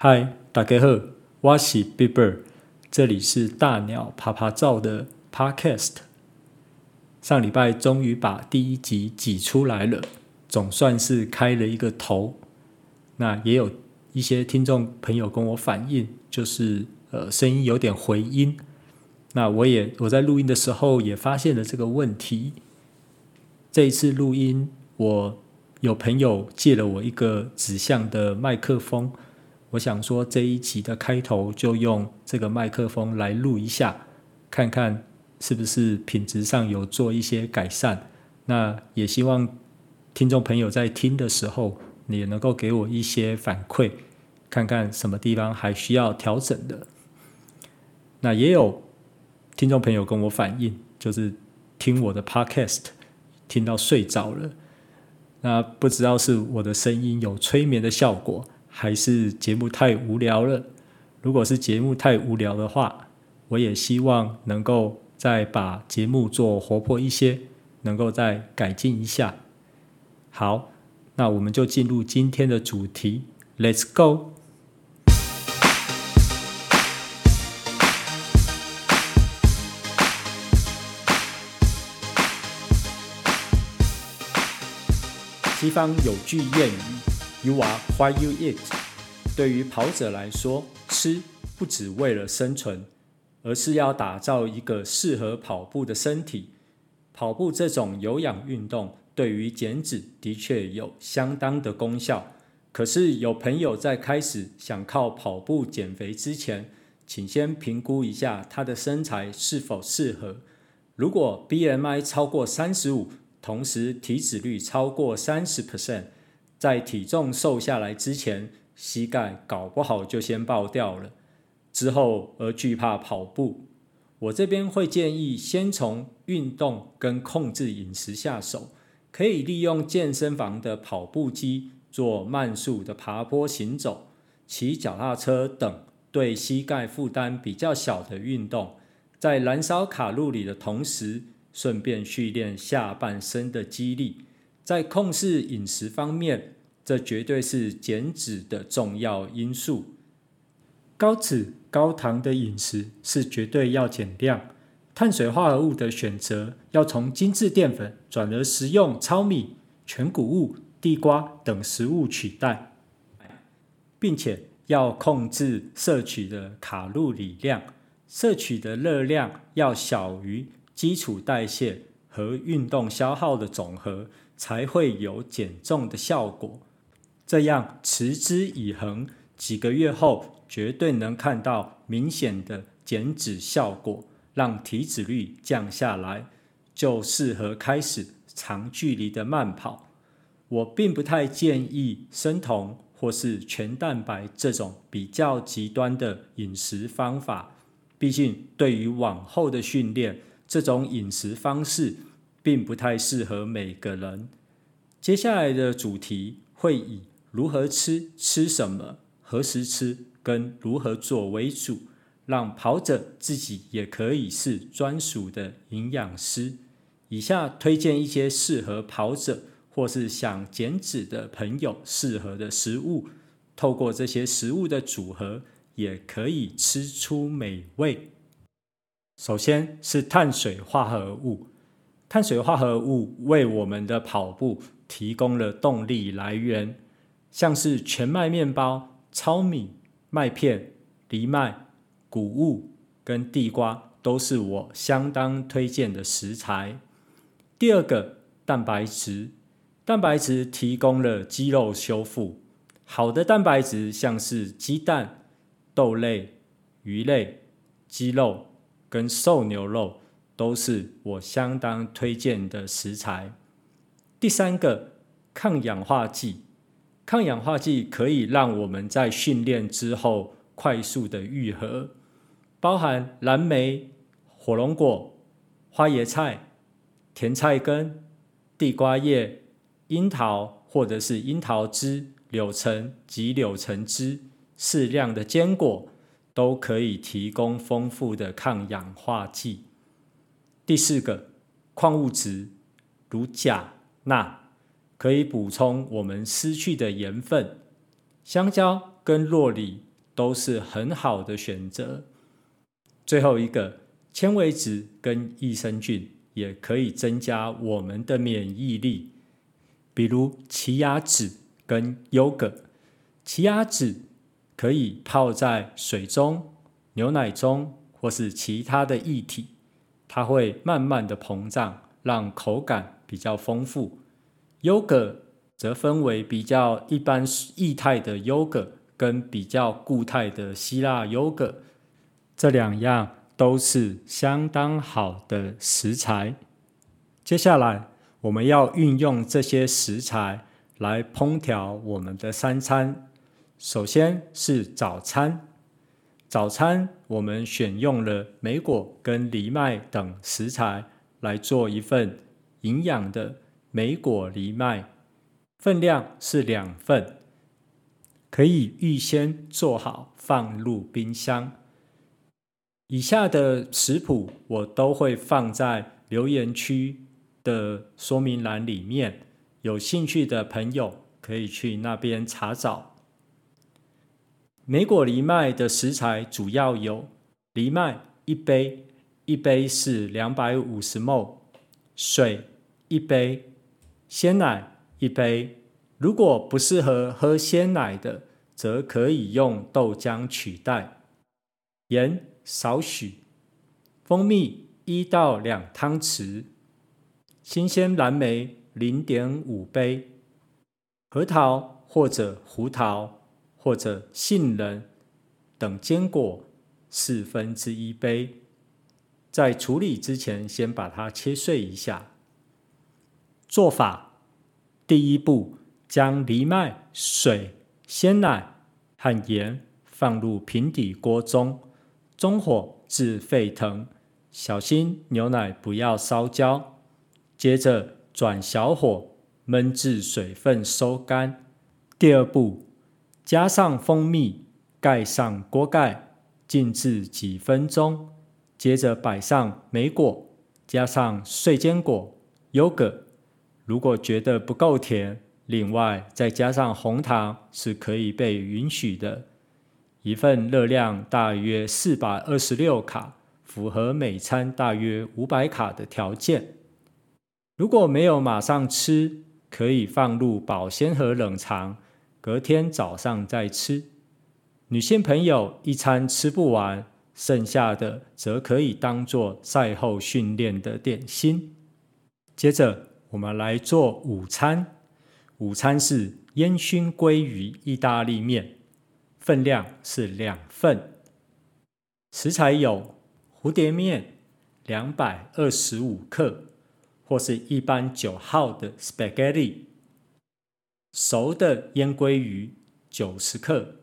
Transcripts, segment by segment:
嗨，大家好，我是 Bieber，这里是大鸟趴趴照的 Podcast。上礼拜终于把第一集挤出来了，总算是开了一个头。那也有一些听众朋友跟我反映，就是呃声音有点回音。那我也我在录音的时候也发现了这个问题。这一次录音，我有朋友借了我一个指向的麦克风。我想说，这一集的开头就用这个麦克风来录一下，看看是不是品质上有做一些改善。那也希望听众朋友在听的时候，你也能够给我一些反馈，看看什么地方还需要调整的。那也有听众朋友跟我反映，就是听我的 Podcast 听到睡着了。那不知道是我的声音有催眠的效果。还是节目太无聊了。如果是节目太无聊的话，我也希望能够再把节目做活泼一些，能够再改进一下。好，那我们就进入今天的主题，Let's go。西方有句谚语。What you eat。对于跑者来说，吃不只为了生存，而是要打造一个适合跑步的身体。跑步这种有氧运动，对于减脂的确有相当的功效。可是有朋友在开始想靠跑步减肥之前，请先评估一下他的身材是否适合。如果 BMI 超过三十五，同时体脂率超过三十 percent。在体重瘦下来之前，膝盖搞不好就先爆掉了。之后而惧怕跑步，我这边会建议先从运动跟控制饮食下手，可以利用健身房的跑步机做慢速的爬坡行走、骑脚踏车等对膝盖负担比较小的运动，在燃烧卡路里的同时，顺便训练下半身的肌力。在控制饮食方面，这绝对是减脂的重要因素。高脂高糖的饮食是绝对要减量，碳水化合物的选择要从精致淀粉转而食用糙米、全谷物、地瓜等食物取代，并且要控制摄取的卡路里量，摄取的热量要小于基础代谢和运动消耗的总和。才会有减重的效果，这样持之以恒，几个月后绝对能看到明显的减脂效果，让体脂率降下来，就适合开始长距离的慢跑。我并不太建议生酮或是全蛋白这种比较极端的饮食方法，毕竟对于往后的训练，这种饮食方式。并不太适合每个人。接下来的主题会以如何吃、吃什么、何时吃跟如何做为主，让跑者自己也可以是专属的营养师。以下推荐一些适合跑者或是想减脂的朋友适合的食物，透过这些食物的组合，也可以吃出美味。首先是碳水化合物。碳水化合物为我们的跑步提供了动力来源，像是全麦面包、糙米、麦片、藜麦、谷物跟地瓜都是我相当推荐的食材。第二个，蛋白质，蛋白质提供了肌肉修复。好的蛋白质像是鸡蛋、豆类、鱼类、鸡肉跟瘦牛肉。都是我相当推荐的食材。第三个，抗氧化剂，抗氧化剂可以让我们在训练之后快速的愈合，包含蓝莓、火龙果、花椰菜、甜菜根、地瓜叶、樱桃或者是樱桃汁、柳橙及柳橙汁，适量的坚果都可以提供丰富的抗氧化剂。第四个，矿物质如钾、钠，可以补充我们失去的盐分。香蕉跟酪梨都是很好的选择。最后一个，纤维质跟益生菌也可以增加我们的免疫力，比如奇亚籽跟优格。奇亚籽可以泡在水中、牛奶中或是其他的液体，它会慢慢的膨胀，让口感比较丰富。优格则分为比较一般液态的优格跟比较固态的希腊优格。这两样都是相当好的食材。接下来，我们要运用这些食材来烹调我们的三餐。首先是早餐，早餐我们选用了莓果跟藜麦等食材来做一份营养的莓果藜麦，分量是两份，可以预先做好放入冰箱。以下的食谱我都会放在留言区的说明栏里面，有兴趣的朋友可以去那边查找。莓果藜麦的食材主要有藜麦一杯，一杯是两百五十 ml，水一杯，鲜奶一杯。如果不适合喝鲜奶的，则可以用豆浆取代，盐。少许蜂蜜一到两汤匙，新鲜蓝莓零点五杯，核桃或者胡桃或者杏仁等坚果四分之一杯。在处理之前，先把它切碎一下。做法：第一步，将藜麦、水、鲜奶和盐放入平底锅中。中火至沸腾，小心牛奶不要烧焦。接着转小火焖至水分收干。第二步，加上蜂蜜，盖上锅盖，静置几分钟。接着摆上莓果，加上碎坚果、优格。如果觉得不够甜，另外再加上红糖是可以被允许的。一份热量大约四百二十六卡，符合每餐大约五百卡的条件。如果没有马上吃，可以放入保鲜盒冷藏，隔天早上再吃。女性朋友一餐吃不完，剩下的则可以当做赛后训练的点心。接着，我们来做午餐。午餐是烟熏鲑鱼意大利面。分量是两份，食材有蝴蝶面两百二十五克，或是一般九号的 spaghetti，熟的腌鲑鱼九十克，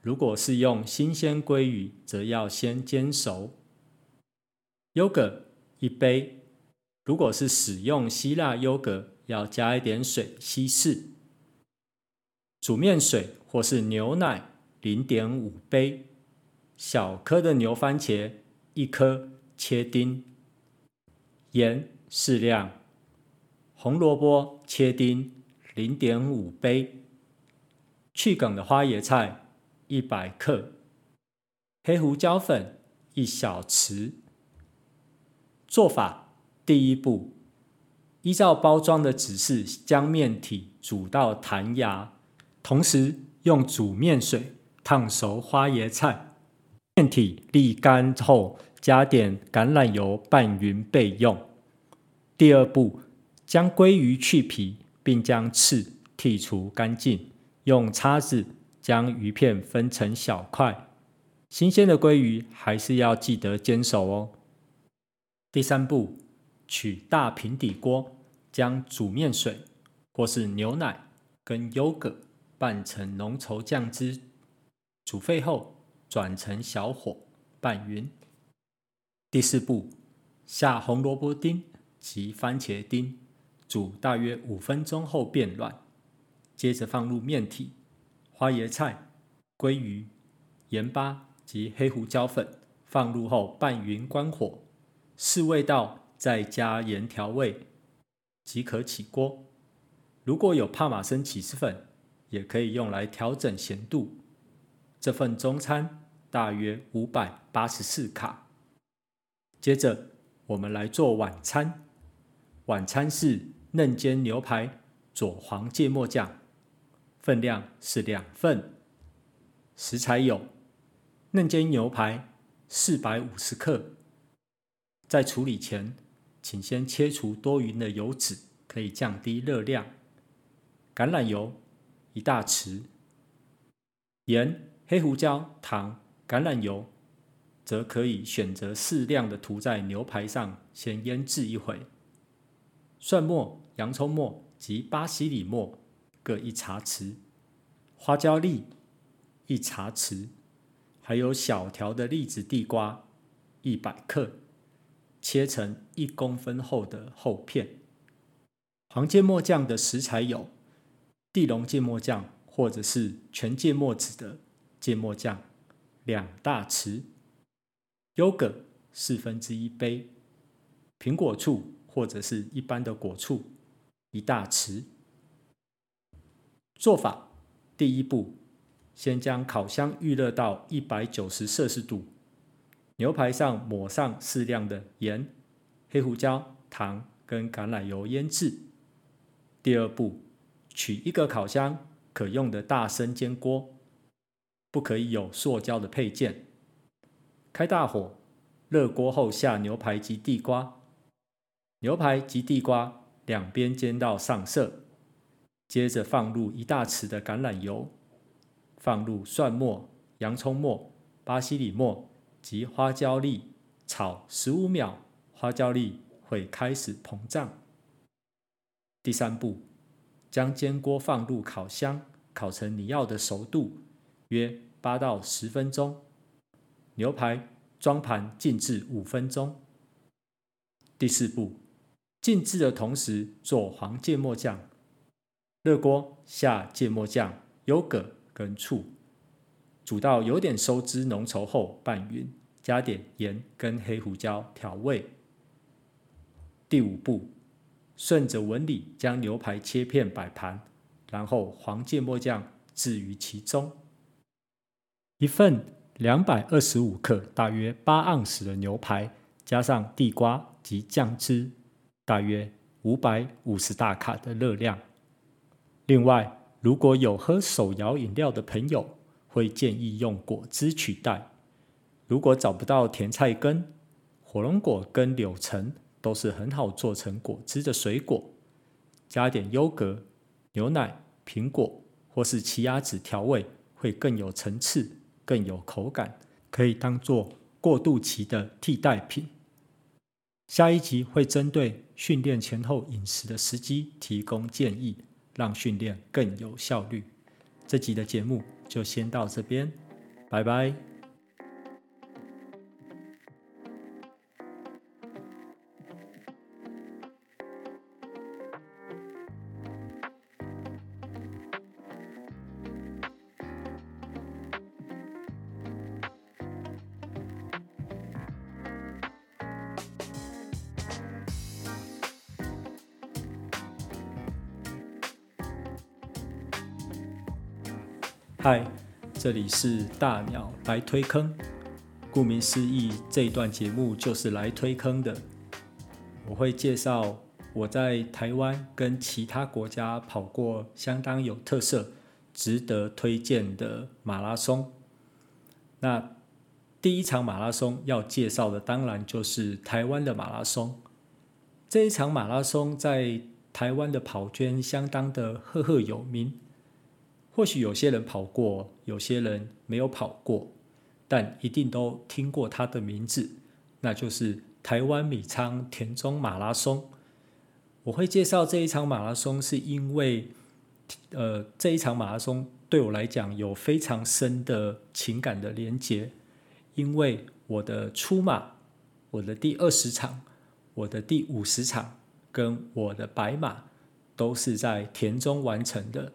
如果是用新鲜鲑鱼，则要先煎熟。优格一杯，如果是使用希腊优格，要加一点水稀释。煮面水或是牛奶。零点五杯，小颗的牛番茄一颗切丁，盐适量，红萝卜切丁零点五杯，去梗的花椰菜一百克，黑胡椒粉一小匙。做法：第一步，依照包装的指示，将面体煮到弹牙，同时用煮面水。烫熟花椰菜，面体沥干后，加点橄榄油拌匀备用。第二步，将鲑鱼去皮，并将刺剔除干净，用叉子将鱼片分成小块。新鲜的鲑鱼还是要记得煎熟哦。第三步，取大平底锅，将煮面水或是牛奶跟优格拌成浓稠酱汁。煮沸后，转成小火拌匀。第四步，下红萝卜丁及番茄丁，煮大约五分钟后变软。接着放入面体、花椰菜、鲑鱼、盐巴及黑胡椒粉，放入后拌匀，关火，试味道，再加盐调味，即可起锅。如果有帕玛森起司粉，也可以用来调整咸度。这份中餐大约五百八十四卡。接着我们来做晚餐，晚餐是嫩煎牛排佐黄芥末酱，分量是两份。食材有嫩煎牛排四百五十克，在处理前，请先切除多余的油脂，可以降低热量。橄榄油一大匙，盐、黑胡椒、糖、橄榄油，则可以选择适量的涂在牛排上，先腌制一会。蒜末、洋葱末及巴西里末各一茶匙，花椒粒一茶匙，还有小条的栗子地瓜一百克。切成一公分厚的厚片。黄芥末酱的食材有地龙芥末酱，或者是全芥末籽的芥末酱，两大匙；优格四分之一杯；苹果醋或者是一般的果醋一大匙。做法：第一步，先将烤箱预热到一百九十摄氏度。牛排上抹上适量的盐、黑胡椒、糖跟橄榄油腌制。第二步，取一个烤箱可用的大生煎锅，不可以有塑胶的配件。开大火，热锅后下牛排及地瓜，牛排及地瓜两边煎到上色，接着放入一大匙的橄榄油，放入蒜末、洋葱末、巴西里末。及花椒粒炒十五秒，花椒粒会开始膨胀。第三步，将煎锅放入烤箱，烤成你要的熟度，约八到十分钟。牛排装盘静置五分钟。第四步，静置的同时做黄芥末酱，热锅下芥末酱、优格跟醋，煮到有点收汁浓稠后拌匀。加点盐跟黑胡椒调味。第五步，顺着纹理将牛排切片摆盘，然后黄芥末酱置于其中。一份两百二十五克，大约八盎司的牛排，加上地瓜及酱汁，大约五百五十大卡的热量。另外，如果有喝手摇饮料的朋友，会建议用果汁取代。如果找不到甜菜根，火龙果跟柳橙都是很好做成果汁的水果，加点优格、牛奶、苹果或是奇亚籽调味，会更有层次、更有口感，可以当做过渡期的替代品。下一集会针对训练前后饮食的时机提供建议，让训练更有效率。这集的节目就先到这边，拜拜。这里是大鸟来推坑。顾名思义，这一段节目就是来推坑的。我会介绍我在台湾跟其他国家跑过相当有特色、值得推荐的马拉松。那第一场马拉松要介绍的，当然就是台湾的马拉松。这一场马拉松在台湾的跑圈相当的赫赫有名。或许有些人跑过，有些人没有跑过，但一定都听过他的名字，那就是台湾米仓田中马拉松。我会介绍这一场马拉松，是因为，呃，这一场马拉松对我来讲有非常深的情感的连结，因为我的初马，我的第二十场，我的第五十场，跟我的白马，都是在田中完成的。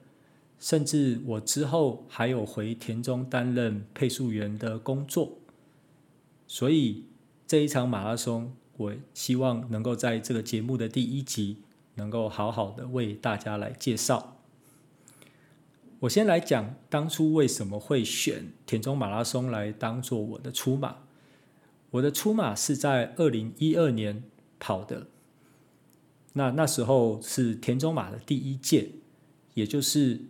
甚至我之后还有回田中担任配速员的工作，所以这一场马拉松，我希望能够在这个节目的第一集，能够好好的为大家来介绍。我先来讲当初为什么会选田中马拉松来当做我的出马。我的出马是在二零一二年跑的，那那时候是田中马的第一届，也就是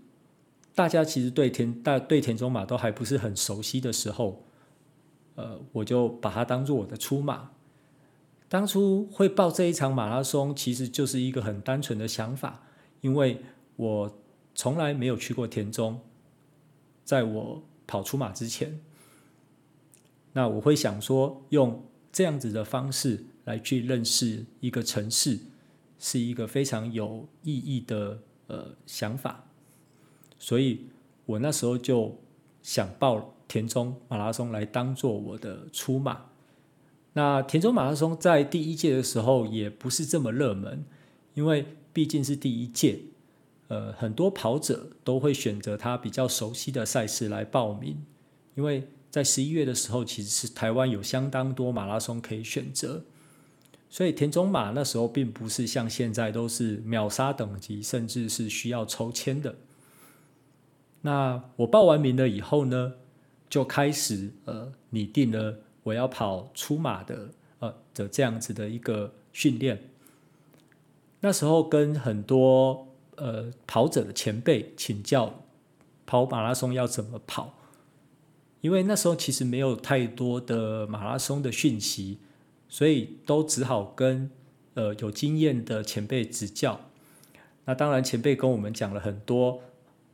大家其实对田大对田中马都还不是很熟悉的时候，呃，我就把它当做我的出马。当初会报这一场马拉松，其实就是一个很单纯的想法，因为我从来没有去过田中，在我跑出马之前，那我会想说，用这样子的方式来去认识一个城市，是一个非常有意义的呃想法，所以我那时候就想报田中马拉松来当做我的出马。那田中马拉松在第一届的时候也不是这么热门，因为毕竟是第一届，呃，很多跑者都会选择他比较熟悉的赛事来报名。因为在十一月的时候，其实是台湾有相当多马拉松可以选择，所以田中马那时候并不是像现在都是秒杀等级，甚至是需要抽签的。那我报完名了以后呢，就开始呃拟定了。我要跑出马的，呃的这样子的一个训练。那时候跟很多呃跑者的前辈请教跑马拉松要怎么跑，因为那时候其实没有太多的马拉松的讯息，所以都只好跟呃有经验的前辈指教。那当然前辈跟我们讲了很多，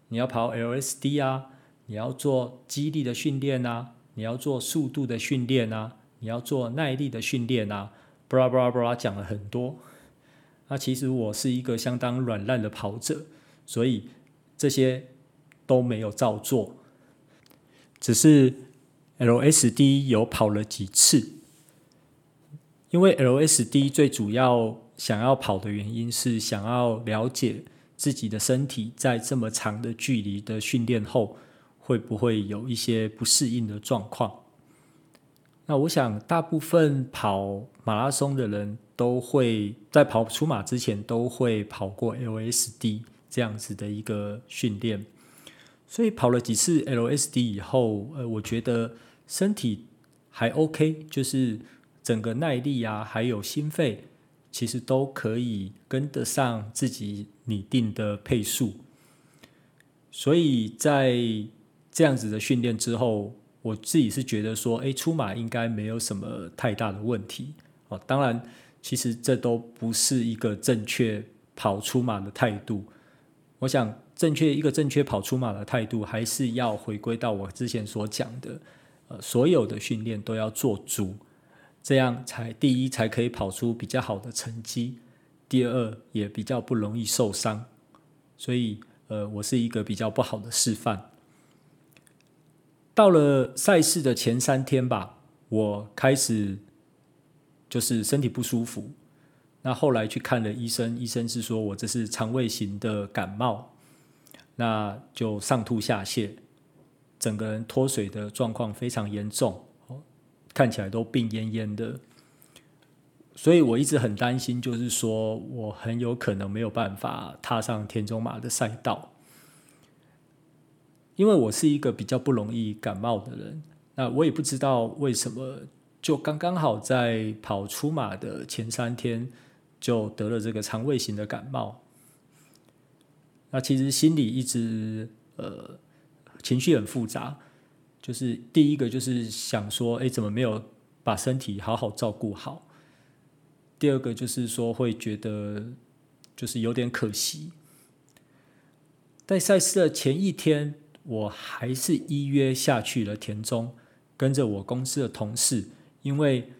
你要跑 LSD 啊，你要做肌力的训练啊。你要做速度的训练啊，你要做耐力的训练啊，布拉布拉布拉讲了很多。那其实我是一个相当软烂的跑者，所以这些都没有照做，只是 LSD 有跑了几次。因为 LSD 最主要想要跑的原因是想要了解自己的身体在这么长的距离的训练后。会不会有一些不适应的状况？那我想，大部分跑马拉松的人都会在跑出马之前都会跑过 LSD 这样子的一个训练，所以跑了几次 LSD 以后，呃，我觉得身体还 OK，就是整个耐力啊，还有心肺，其实都可以跟得上自己拟定的配速，所以在这样子的训练之后，我自己是觉得说，哎，出马应该没有什么太大的问题哦。当然，其实这都不是一个正确跑出马的态度。我想，正确一个正确跑出马的态度，还是要回归到我之前所讲的，呃，所有的训练都要做足，这样才第一才可以跑出比较好的成绩，第二也比较不容易受伤。所以，呃，我是一个比较不好的示范。到了赛事的前三天吧，我开始就是身体不舒服。那后来去看了医生，医生是说我这是肠胃型的感冒，那就上吐下泻，整个人脱水的状况非常严重，看起来都病恹恹的。所以我一直很担心，就是说我很有可能没有办法踏上田中马的赛道。因为我是一个比较不容易感冒的人，那我也不知道为什么，就刚刚好在跑出马的前三天就得了这个肠胃型的感冒。那其实心里一直呃情绪很复杂，就是第一个就是想说，哎，怎么没有把身体好好照顾好？第二个就是说会觉得就是有点可惜，在赛事的前一天。我还是依约下去了田中，跟着我公司的同事，因为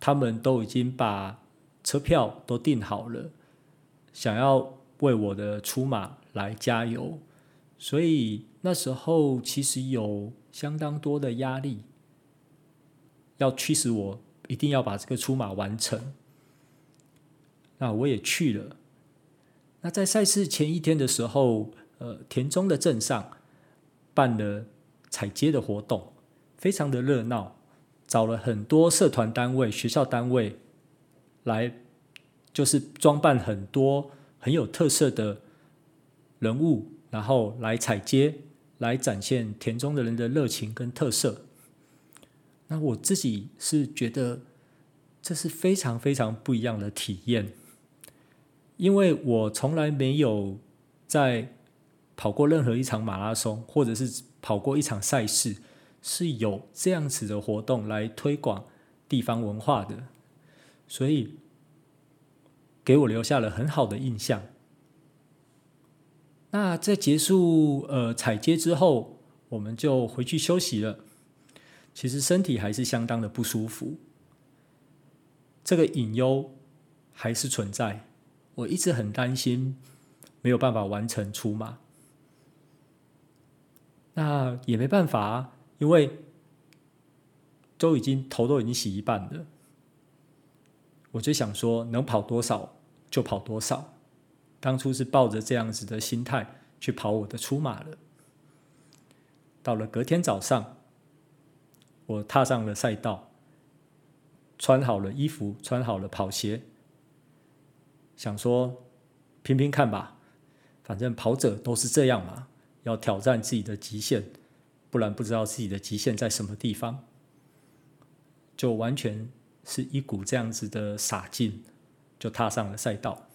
他们都已经把车票都订好了，想要为我的出马来加油，所以那时候其实有相当多的压力，要驱使我一定要把这个出马完成。那我也去了。那在赛事前一天的时候，呃，田中的镇上。办了踩街的活动，非常的热闹，找了很多社团单位、学校单位来，就是装扮很多很有特色的人物，然后来采街，来展现田中的人的热情跟特色。那我自己是觉得这是非常非常不一样的体验，因为我从来没有在跑过任何一场马拉松，或者是跑过一场赛事，是有这样子的活动来推广地方文化的，所以给我留下了很好的印象。那在结束呃采街之后，我们就回去休息了。其实身体还是相当的不舒服，这个隐忧还是存在。我一直很担心没有办法完成出马，那也没办法，啊因为都已经头都已经洗一半了。我就想说，能跑多少就跑多少。当初是抱着这样子的心态去跑我的出马了。到了隔天早上。我踏上了赛道，穿好了衣服，穿好了跑鞋，想说拼拼看吧，反正跑者都是这样嘛，要挑战自己的极限，不然不知道自己的极限在什么地方，就完全是一股这样子的傻劲，就踏上了赛道。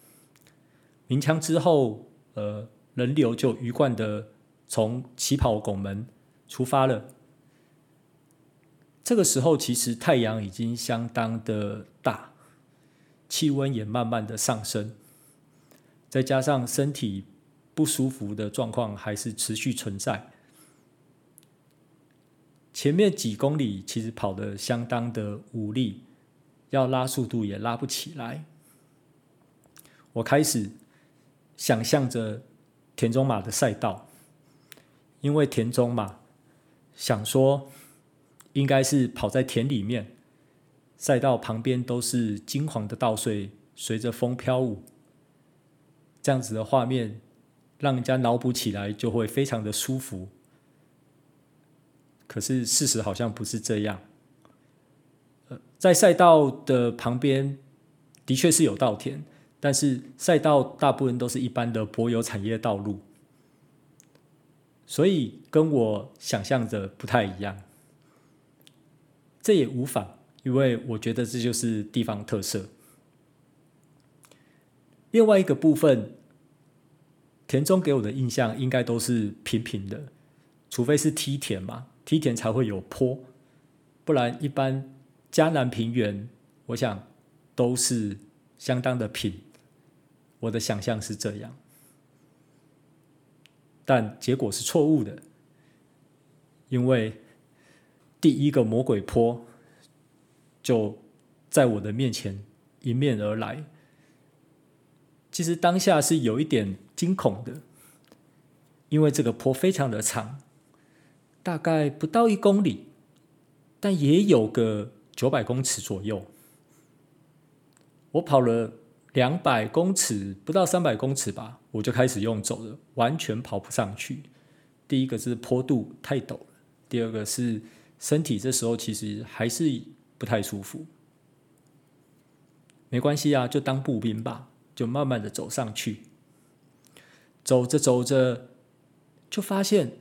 鸣枪之后，呃，人流就鱼贯的从起跑拱门出发了。这个时候，其实太阳已经相当的，气温也慢慢的上升，再加上身体不舒服的状况还是持续存在。前面几公里其实跑得相当的无力，要拉速度也拉不起来。我开始想象着田中马的赛道，因为田中马想说。应该是跑在田里面，赛道旁边都是金黄的稻穗，随着风飘舞。这样子的画面，让人家脑补起来就会非常的舒服。可是事实好像不是这样。在赛道的旁边，的确是有稻田，但是赛道大部分都是一般的柏油产业道路，所以跟我想象的不太一样。这也无妨，因为我觉得这就是地方特色。另外一个部分，田中给我的印象应该都是平平的，除非是梯田嘛，梯田才会有坡，不然一般嘉南平原，我想都是相当的平。我的想象是这样，但结果是错误的，因为。第一个魔鬼坡就在我的面前迎面而来。其实当下是有一点惊恐的，因为这个坡非常的长，大概不到一公里，但也有个九百公尺左右。我跑了两百公尺，不到三百公尺吧，我就开始用走了，完全跑不上去。第一个是坡度太陡了，第二个是。身体这时候其实还是不太舒服，没关系啊，就当步兵吧，就慢慢的走上去。走着走着，就发现，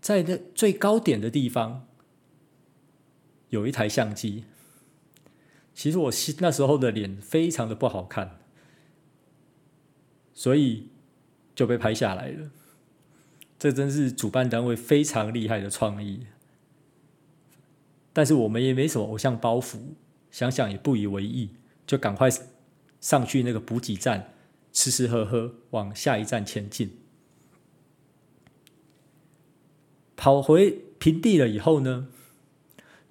在那最高点的地方，有一台相机。其实我那时候的脸非常的不好看，所以就被拍下来了。这真是主办单位非常厉害的创意。但是我们也没什么偶像包袱，想想也不以为意，就赶快上去那个补给站，吃吃喝喝，往下一站前进。跑回平地了以后呢，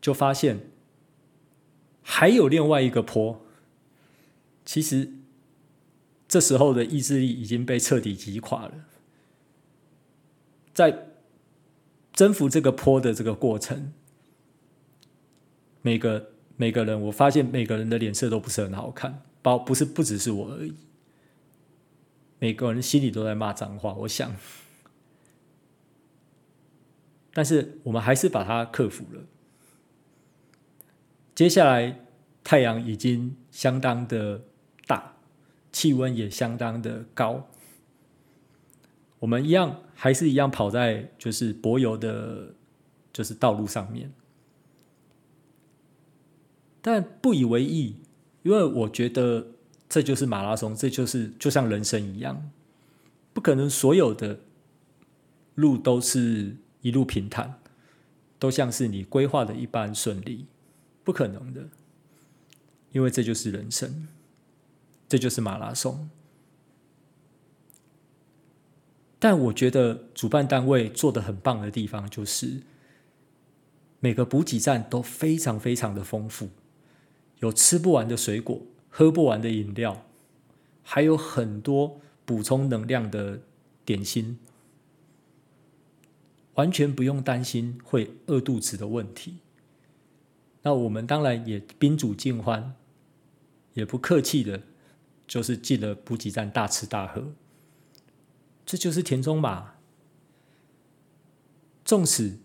就发现还有另外一个坡。其实这时候的意志力已经被彻底击垮了，在征服这个坡的这个过程。每个每个人，我发现每个人的脸色都不是很好看，包不是不只是我而已，每个人心里都在骂脏话。我想，但是我们还是把它克服了。接下来太阳已经相当的大，气温也相当的高，我们一样还是一样跑在就是柏油的，就是道路上面，但不以为意，因为我觉得这就是马拉松，这就是就像人生一样，不可能所有的路都是一路平坦，都像是你规划的一般顺利，不可能的，因为这就是人生，这就是马拉松。但我觉得主办单位做的很棒的地方，就是每个补给站都非常非常的丰富，有吃不完的水果，喝不完的饮料，还有很多补充能量的点心，完全不用担心会饿肚子的问题。那我们当然也宾主尽欢，也不客气的，就是进了补给站大吃大喝。这就是田中马，纵使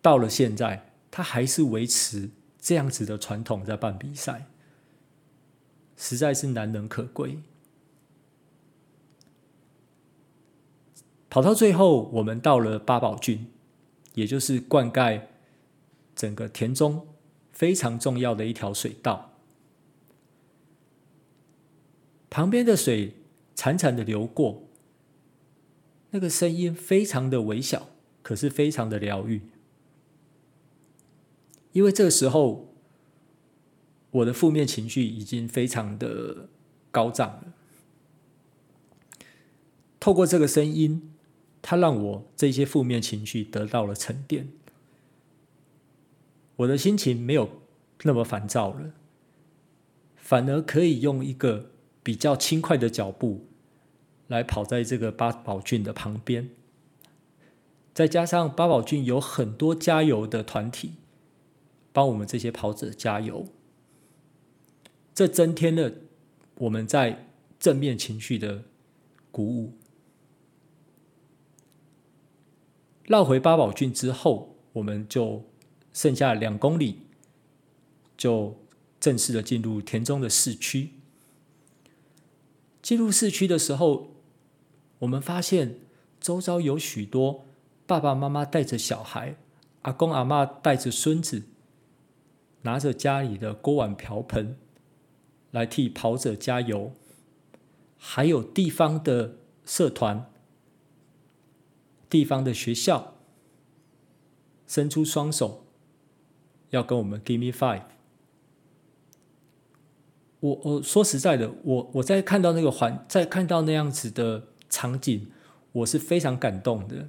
到了现在，他还是维持这样子的传统在办比赛，实在是难能可贵。跑到最后，我们到了八宝郡，也就是灌溉整个田中非常重要的一条水道，旁边的水潺潺的流过。那个声音非常的微小，可是非常的疗愈。因为这个时候，我的负面情绪已经非常的高涨了。透过这个声音，它让我这些负面情绪得到了沉淀，我的心情没有那么烦躁了，反而可以用一个比较轻快的脚步。来跑在这个八宝圳的旁边，再加上八宝圳有很多加油的团体，帮我们这些跑者加油，这增添了我们在正面情绪的鼓舞。绕回八宝郡之后，我们就剩下两公里，就正式的进入田中的市区。进入市区的时候，我们发现周遭有许多爸爸妈妈带着小孩，阿公阿嬷带着孙子，拿着家里的锅碗瓢盆来替跑者加油，还有地方的社团、地方的学校伸出双手，要跟我们 Give me five。我我说实在的，我我在看到那个环，在看到那样子的。场景，我是非常感动的，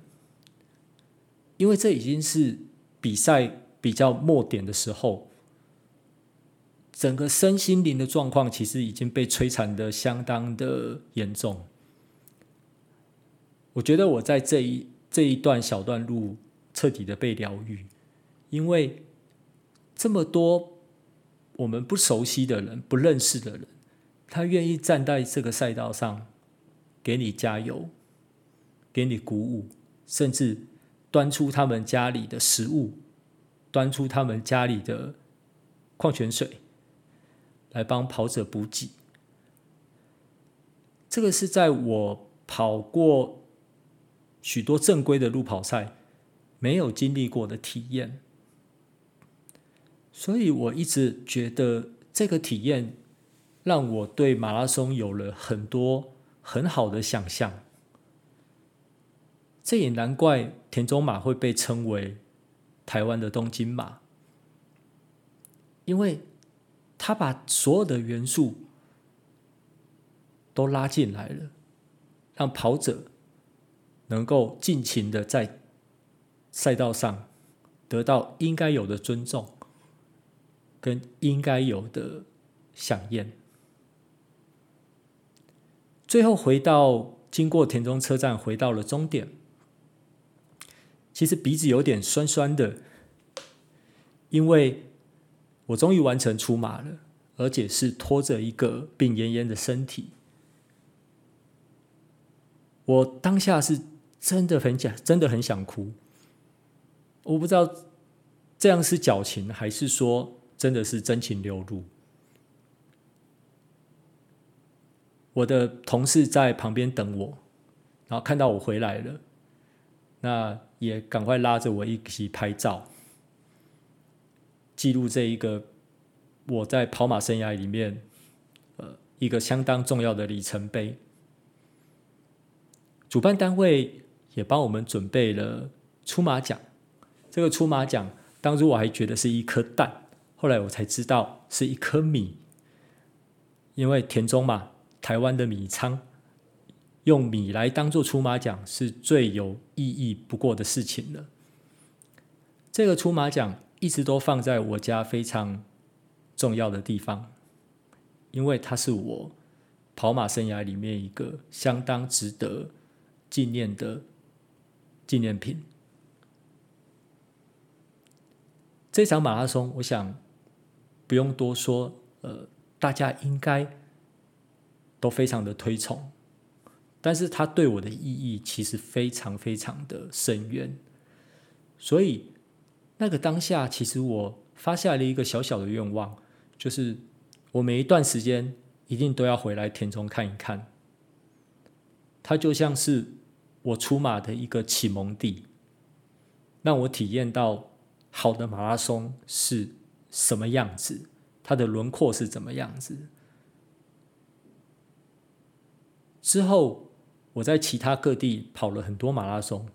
因为这已经是比赛比较末点的时候，整个身心灵的状况其实已经被摧残的相当的严重。我觉得我在这一这一段小段路彻底的被疗愈，因为这么多我们不熟悉的人、不认识的人，他愿意站在这个赛道上。给你加油，给你鼓舞，甚至端出他们家里的食物，端出他们家里的矿泉水，来帮跑者补给。这个是在我跑过许多正规的路跑赛没有经历过的体验，所以我一直觉得这个体验让我对马拉松有了很多。很好的想象，这也难怪田中马会被称为台湾的东京马，因为他把所有的元素都拉进来了，让跑者能够尽情的在赛道上得到应该有的尊重，跟应该有的饗宴。最后回到经过田中车站，回到了终点。其实鼻子有点酸酸的，因为我终于完成出马了，而且是拖着一个病恹恹的身体。我当下是真的很想，真的很想哭。我不知道这样是矫情，还是说真的是真情流露。我的同事在旁边等我，然后看到我回来了，那也赶快拉着我一起拍照，记录这一个我在跑马生涯里面，呃，一个相当重要的里程碑。主办单位也帮我们准备了出马奖，这个出马奖当初我还觉得是一颗蛋，后来我才知道是一颗米，因为田中嘛台湾的米仓用米来当做出马奖是最有意义不过的事情了。这个出马奖一直都放在我家非常重要的地方，因为它是我跑马生涯里面一个相当值得。纪念的纪念品。这场马拉松，我想不用多说，呃，大家应该都非常的推崇。但是它对我的意义其实非常非常的深远。所以那个当下，其实我发下了一个小小的愿望，就是我每一段时间一定都要回来田中看一看。它就像是。我出马的一个启蒙地，让我体验到好的马拉松是什么样子，它的轮廓是怎么样子。之后，我在其他各地跑了很多马拉松，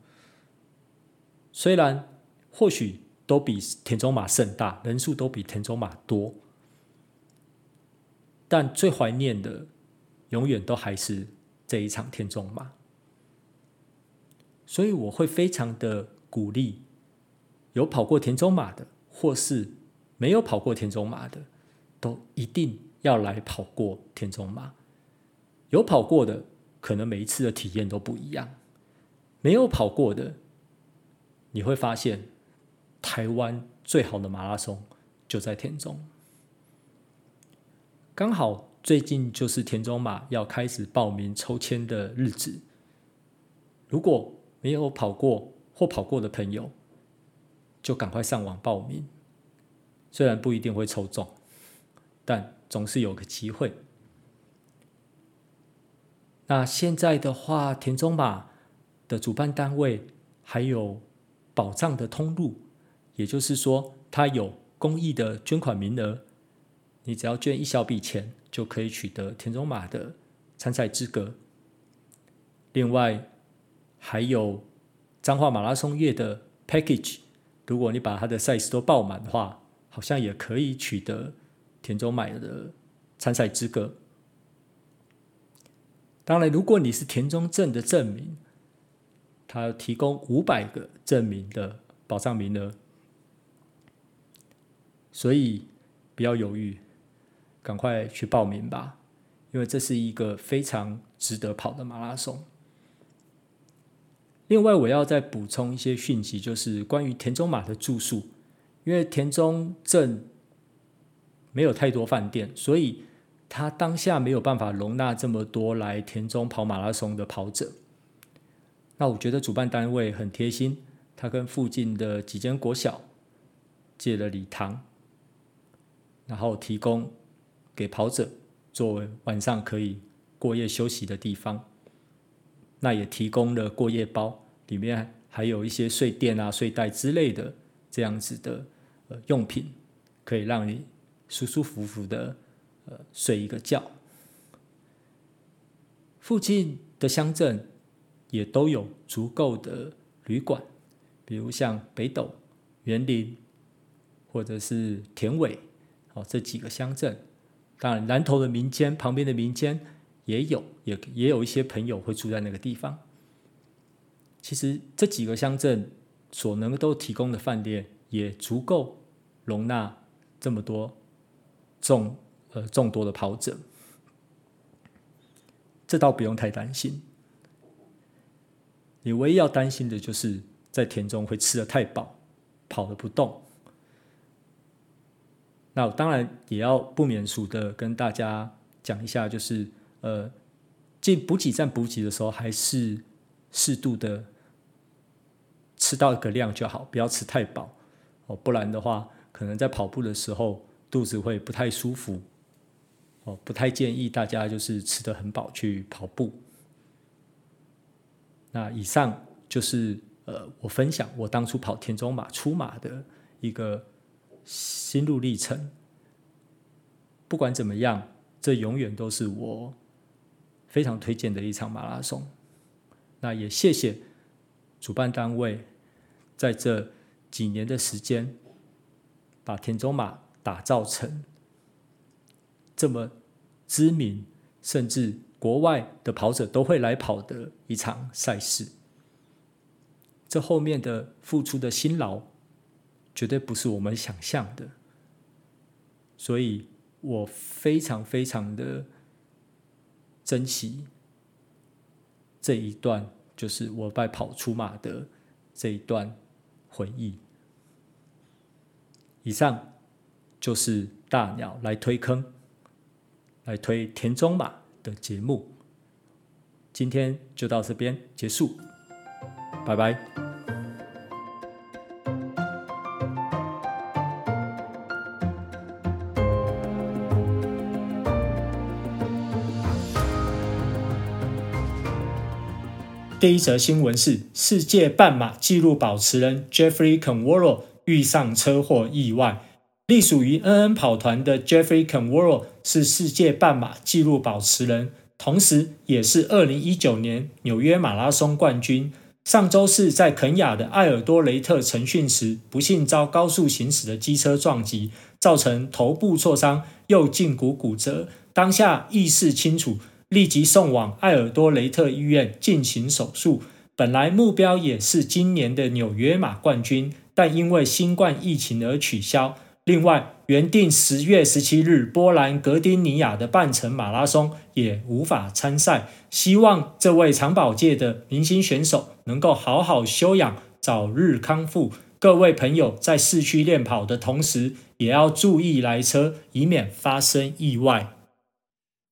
虽然或许都比田中马盛大，人数都比田中马多，但最怀念的永远都还是这一场田中马。所以我会非常的鼓励有跑过田中马的，或是没有跑过田中马的，都一定要来跑过田中马。有跑过的，可能每一次的体验都不一样；没有跑过的，你会发现台湾最好的马拉松就在田中。刚好最近就是田中马要开始报名抽签的日子，如果没有跑过或跑过的朋友，就赶快上网报名。虽然不一定会抽中，但总是有个机会。那现在的话，田中马的主办单位还有保障的通路，也就是说，它有公益的捐款名额，你只要捐一小笔钱，就可以取得田中马的参赛资格。另外，还有彰化马拉松月的 package，如果你把它的赛事都报满的话，好像也可以取得田中马的参赛资格。当然，如果你是田中镇的镇民，他提供五百个镇民的保障名额，所以不要犹豫，赶快去报名吧，因为这是一个非常值得跑的马拉松。另外，我要再补充一些讯息，就是关于田中马的住宿，因为田中镇没有太多饭店，所以他当下没有办法容纳这么多来田中跑马拉松的跑者。那我觉得主办单位很贴心，他跟附近的几间国小借了礼堂，然后提供给跑者作为晚上可以过夜休息的地方。那也提供了过夜包，里面还有一些睡垫啊、睡袋之类的这样子的呃用品，可以让你舒舒服服的呃睡一个觉。附近的乡镇也都有足够的旅馆，比如像北斗、园林或者是田尾，哦这几个乡镇。当然，南投的民间旁边的民间。也有，也也有一些朋友会住在那个地方。其实这几个乡镇所能够提供的饭店也足够容纳这么多众呃众多的跑者，这倒不用太担心。你唯一要担心的就是在田中会吃得太饱，跑得不动。那我当然也要不免俗的跟大家讲一下，就是。呃，进补给站补给的时候，还是适度的吃到一个量就好，不要吃太饱哦，不然的话，可能在跑步的时候肚子会不太舒服哦，不太建议大家就是吃的很饱去跑步。那以上就是呃，我分享我当初跑田中马出马的一个心路历程。不管怎么样，这永远都是我非常推荐的一场马拉松。那也谢谢主办单位在这几年的时间，把田中马打造成这么知名，甚至国外的跑者都会来跑的一场赛事。这后面的付出的辛劳，绝对不是我们想象的。所以我非常非常的珍惜这一段，就是我在跑出马的这一段回忆。以上就是大鸟来推坑，来推田中马的节目。今天就到这边结束，拜拜。第一则新闻是：世界半马纪录保持人 Jeffrey Conworl 遇上车祸意外。隶属于 NN 跑团的 Jeffrey Conworl 是世界半马纪录保持人，同时也是2019年纽约马拉松冠军。上周四在肯亚的艾尔多雷特晨训时，不幸遭高速行驶的机车撞击，造成头部挫伤、右胫骨骨折，当下意识清楚。立即送往艾尔多雷特医院进行手术。本来目标也是今年的纽约马冠军，但因为新冠疫情而取消。另外，原定十月十七日波兰格丁尼亚的半程马拉松也无法参赛。希望这位长跑界的明星选手能够好好休养，早日康复。各位朋友在市区练跑的同时，也要注意来车，以免发生意外。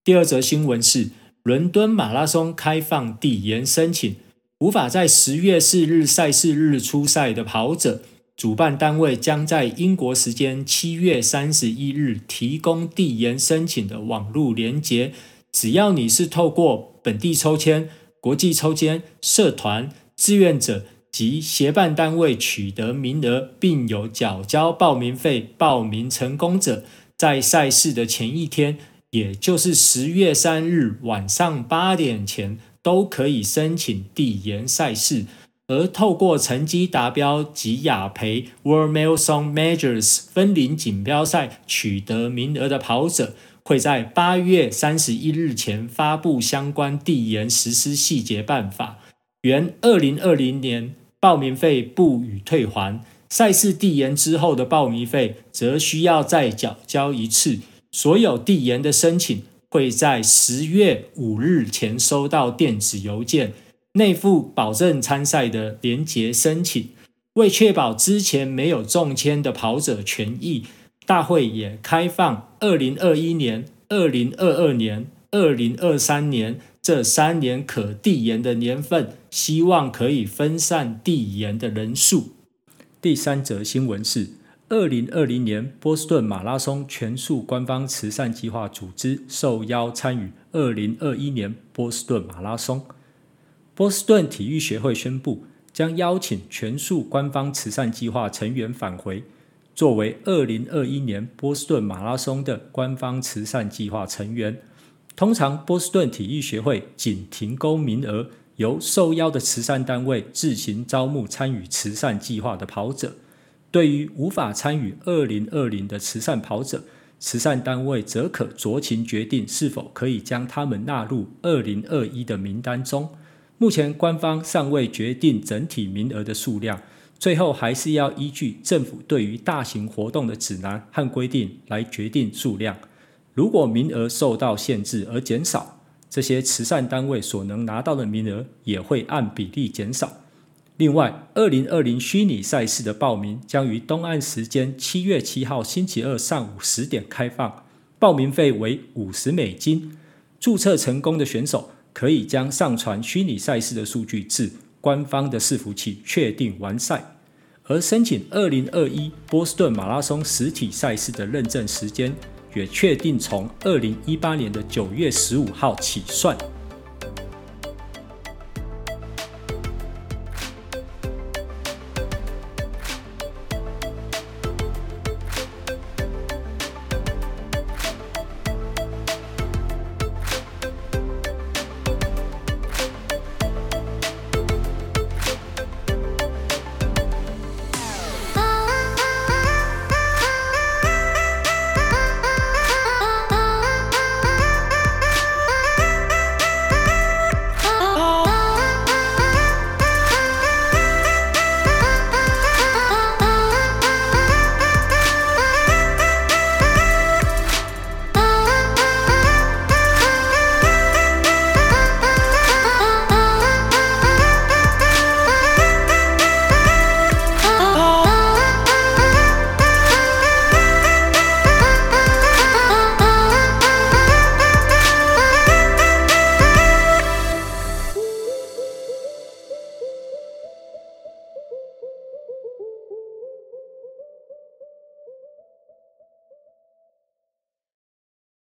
第二则新闻是，伦敦马拉松开放递延申请，无法在十月四日赛事日出赛的跑者，主办单位将在英国时间七月三十一日提供递延申请的网路连结。只要你是透过本地抽签、国际抽签、社团、志愿者及协办单位取得名额，并有缴交报名费报名成功者，在赛事的前一天。也就是十月三日晚上八点前都可以申请递延赛事，而透过成绩达标及雅培 World Marathon Majors 分林锦标赛取得名额的跑者，会在八月三十一日前发布相关递延实施细节办法。原二零二零年报名费不予退还，赛事递延之后的报名费则需要再缴交一次。所有递延的申请会在十月五日前收到电子邮件，内附保证参赛的连结申请。为确保之前没有中签的跑者权益，大会也开放二零二一年、二零二二年、二零二三年这三年可递延的年份，希望可以分散递延的人数。第三则新闻是。二零二零年波士顿马拉松全数官方慈善计划组织受邀参与二零二一年波士顿马拉松。波士顿体育协会宣布，将邀请全数官方慈善计划成员返回，作为二零二一年波士顿马拉松的官方慈善计划成员。通常，波士顿体育协会仅提供名额，由受邀的慈善单位自行招募参与慈善计划的跑者。对于无法参与二零二零的慈善跑者，慈善单位则可酌情决定是否可以将他们纳入二零二一的名单中。目前官方尚未决定整体名额的数量，最后还是要依据政府对于大型活动的指南和规定来决定数量。如果名额受到限制而减少，这些慈善单位所能拿到的名额也会按比例减少。另外，二零二零虚拟赛事的报名将于东岸时间七月七号星期二上午十点开放，报名费为五十美金。注册成功的选手可以将上传虚拟赛事的数据至官方的伺服器，确定完赛。而申请二零二一波士顿马拉松实体赛事的认证时间，也确定从二零一八年的九月十五号起算。